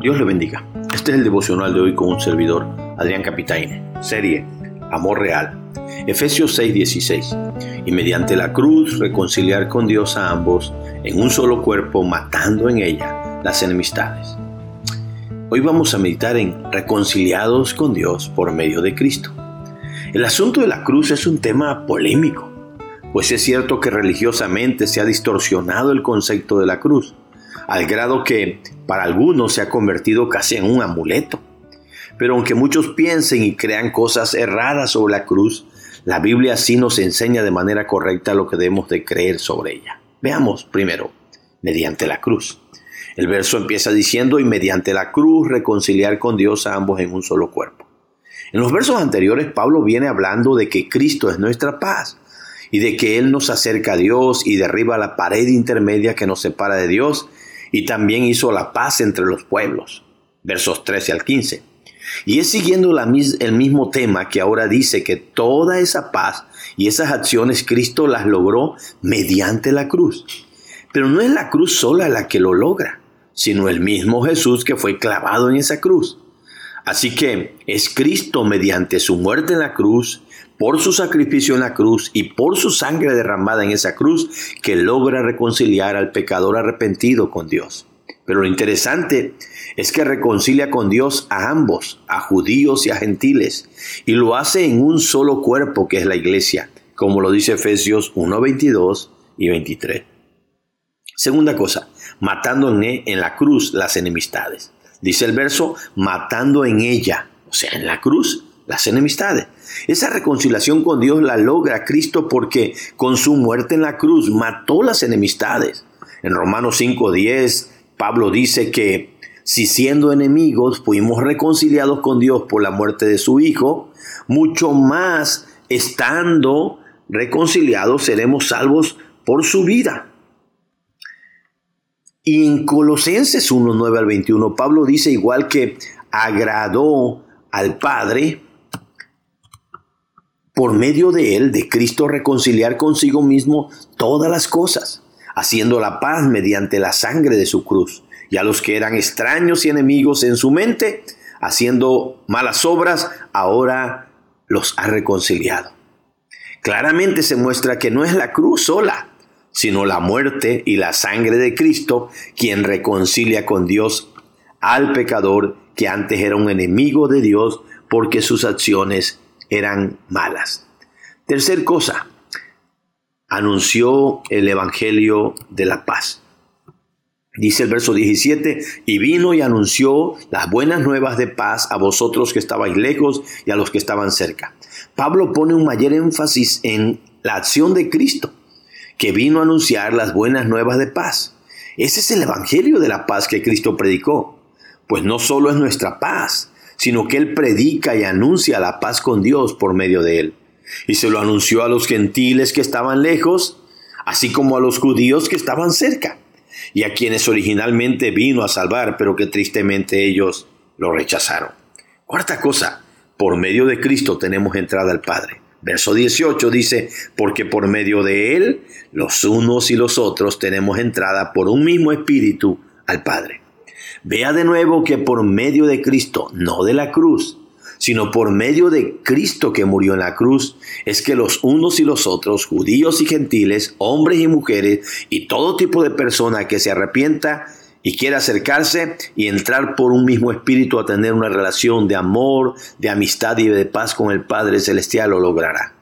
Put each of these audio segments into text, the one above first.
Dios le bendiga. Este es el devocional de hoy con un servidor, Adrián Capitaine. Serie Amor Real. Efesios 6:16. Y mediante la cruz reconciliar con Dios a ambos en un solo cuerpo, matando en ella las enemistades. Hoy vamos a meditar en reconciliados con Dios por medio de Cristo. El asunto de la cruz es un tema polémico, pues es cierto que religiosamente se ha distorsionado el concepto de la cruz al grado que para algunos se ha convertido casi en un amuleto. Pero aunque muchos piensen y crean cosas erradas sobre la cruz, la Biblia sí nos enseña de manera correcta lo que debemos de creer sobre ella. Veamos primero, mediante la cruz. El verso empieza diciendo, y mediante la cruz reconciliar con Dios a ambos en un solo cuerpo. En los versos anteriores, Pablo viene hablando de que Cristo es nuestra paz y de que Él nos acerca a Dios y derriba la pared intermedia que nos separa de Dios y también hizo la paz entre los pueblos. Versos 13 al 15. Y es siguiendo el mismo tema que ahora dice que toda esa paz y esas acciones Cristo las logró mediante la cruz. Pero no es la cruz sola la que lo logra, sino el mismo Jesús que fue clavado en esa cruz. Así que es Cristo mediante su muerte en la cruz por su sacrificio en la cruz y por su sangre derramada en esa cruz que logra reconciliar al pecador arrepentido con Dios. Pero lo interesante es que reconcilia con Dios a ambos, a judíos y a gentiles, y lo hace en un solo cuerpo que es la iglesia, como lo dice Efesios 1, 22 y 23. Segunda cosa, matando en, en la cruz las enemistades. Dice el verso, matando en ella, o sea, en la cruz, las enemistades. Esa reconciliación con Dios la logra Cristo porque con su muerte en la cruz mató las enemistades. En Romanos 5:10, Pablo dice que si siendo enemigos fuimos reconciliados con Dios por la muerte de su Hijo, mucho más estando reconciliados seremos salvos por su vida. Y en Colosenses 1, 9 al 21, Pablo dice igual que agradó al Padre por medio de él, de Cristo, reconciliar consigo mismo todas las cosas, haciendo la paz mediante la sangre de su cruz. Y a los que eran extraños y enemigos en su mente, haciendo malas obras, ahora los ha reconciliado. Claramente se muestra que no es la cruz sola, sino la muerte y la sangre de Cristo quien reconcilia con Dios al pecador que antes era un enemigo de Dios porque sus acciones eran malas. Tercer cosa, anunció el Evangelio de la paz. Dice el verso 17, y vino y anunció las buenas nuevas de paz a vosotros que estabais lejos y a los que estaban cerca. Pablo pone un mayor énfasis en la acción de Cristo, que vino a anunciar las buenas nuevas de paz. Ese es el Evangelio de la paz que Cristo predicó. Pues no solo es nuestra paz, sino que Él predica y anuncia la paz con Dios por medio de Él. Y se lo anunció a los gentiles que estaban lejos, así como a los judíos que estaban cerca, y a quienes originalmente vino a salvar, pero que tristemente ellos lo rechazaron. Cuarta cosa, por medio de Cristo tenemos entrada al Padre. Verso 18 dice, porque por medio de Él, los unos y los otros tenemos entrada por un mismo espíritu al Padre. Vea de nuevo que por medio de Cristo, no de la cruz, sino por medio de Cristo que murió en la cruz, es que los unos y los otros, judíos y gentiles, hombres y mujeres, y todo tipo de persona que se arrepienta y quiera acercarse y entrar por un mismo espíritu a tener una relación de amor, de amistad y de paz con el Padre Celestial, lo logrará.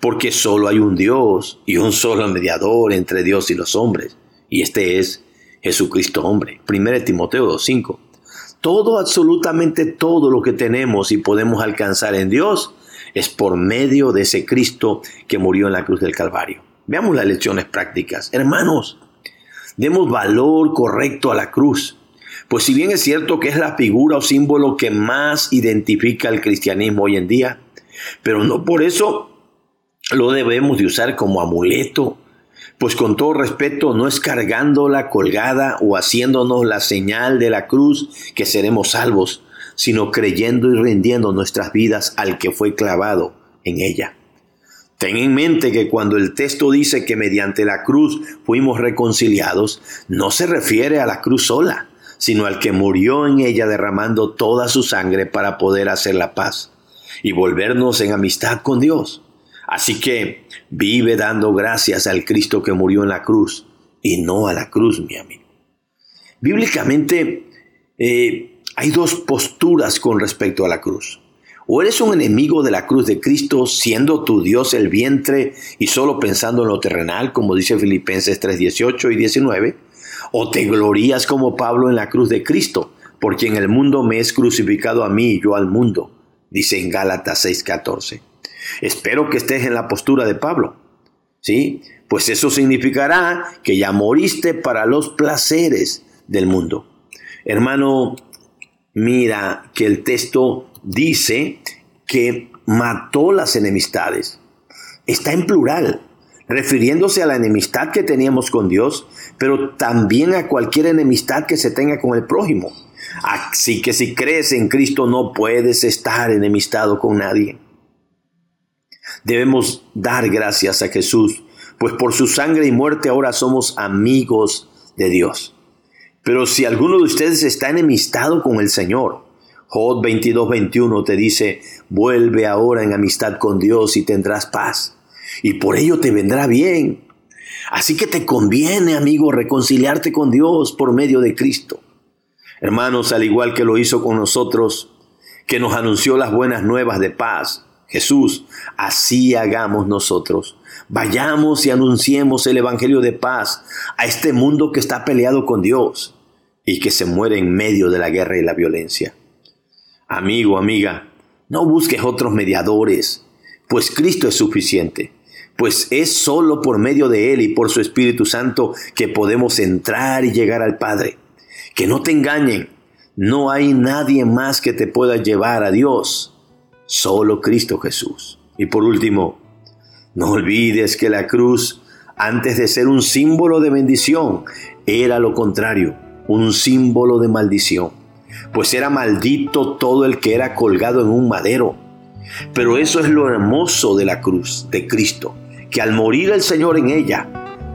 Porque solo hay un Dios y un solo mediador entre Dios y los hombres, y este es Jesucristo hombre. 1 Timoteo 2.5. Todo, absolutamente todo lo que tenemos y podemos alcanzar en Dios es por medio de ese Cristo que murió en la cruz del Calvario. Veamos las lecciones prácticas. Hermanos, demos valor correcto a la cruz. Pues si bien es cierto que es la figura o símbolo que más identifica el cristianismo hoy en día, pero no por eso lo debemos de usar como amuleto pues con todo respeto, no es cargándola colgada o haciéndonos la señal de la cruz que seremos salvos, sino creyendo y rindiendo nuestras vidas al que fue clavado en ella. Ten en mente que cuando el texto dice que mediante la cruz fuimos reconciliados, no se refiere a la cruz sola, sino al que murió en ella derramando toda su sangre para poder hacer la paz y volvernos en amistad con Dios. Así que vive dando gracias al Cristo que murió en la cruz y no a la cruz, mi amigo. Bíblicamente eh, hay dos posturas con respecto a la cruz. O eres un enemigo de la cruz de Cristo, siendo tu Dios el vientre y solo pensando en lo terrenal, como dice Filipenses 3, 18 y 19, o te glorías como Pablo en la cruz de Cristo, porque en el mundo me es crucificado a mí y yo al mundo, dice en Gálatas 6, 14. Espero que estés en la postura de Pablo, ¿sí? Pues eso significará que ya moriste para los placeres del mundo. Hermano, mira que el texto dice que mató las enemistades. Está en plural, refiriéndose a la enemistad que teníamos con Dios, pero también a cualquier enemistad que se tenga con el prójimo. Así que si crees en Cristo no puedes estar enemistado con nadie. Debemos dar gracias a Jesús, pues por su sangre y muerte ahora somos amigos de Dios. Pero si alguno de ustedes está enemistado con el Señor, Job 22, 21 te dice, vuelve ahora en amistad con Dios y tendrás paz, y por ello te vendrá bien. Así que te conviene, amigo, reconciliarte con Dios por medio de Cristo. Hermanos, al igual que lo hizo con nosotros, que nos anunció las buenas nuevas de paz, Jesús, así hagamos nosotros. Vayamos y anunciemos el Evangelio de paz a este mundo que está peleado con Dios y que se muere en medio de la guerra y la violencia. Amigo, amiga, no busques otros mediadores, pues Cristo es suficiente, pues es solo por medio de Él y por su Espíritu Santo que podemos entrar y llegar al Padre. Que no te engañen, no hay nadie más que te pueda llevar a Dios solo Cristo Jesús. Y por último, no olvides que la cruz, antes de ser un símbolo de bendición, era lo contrario, un símbolo de maldición. Pues era maldito todo el que era colgado en un madero. Pero eso es lo hermoso de la cruz de Cristo, que al morir el Señor en ella,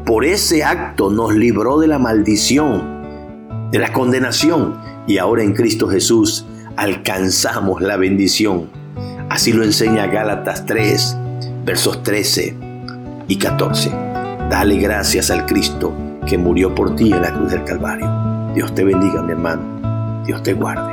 por ese acto nos libró de la maldición, de la condenación, y ahora en Cristo Jesús alcanzamos la bendición Así lo enseña Gálatas 3, versos 13 y 14. Dale gracias al Cristo que murió por ti en la cruz del Calvario. Dios te bendiga, mi hermano. Dios te guarde.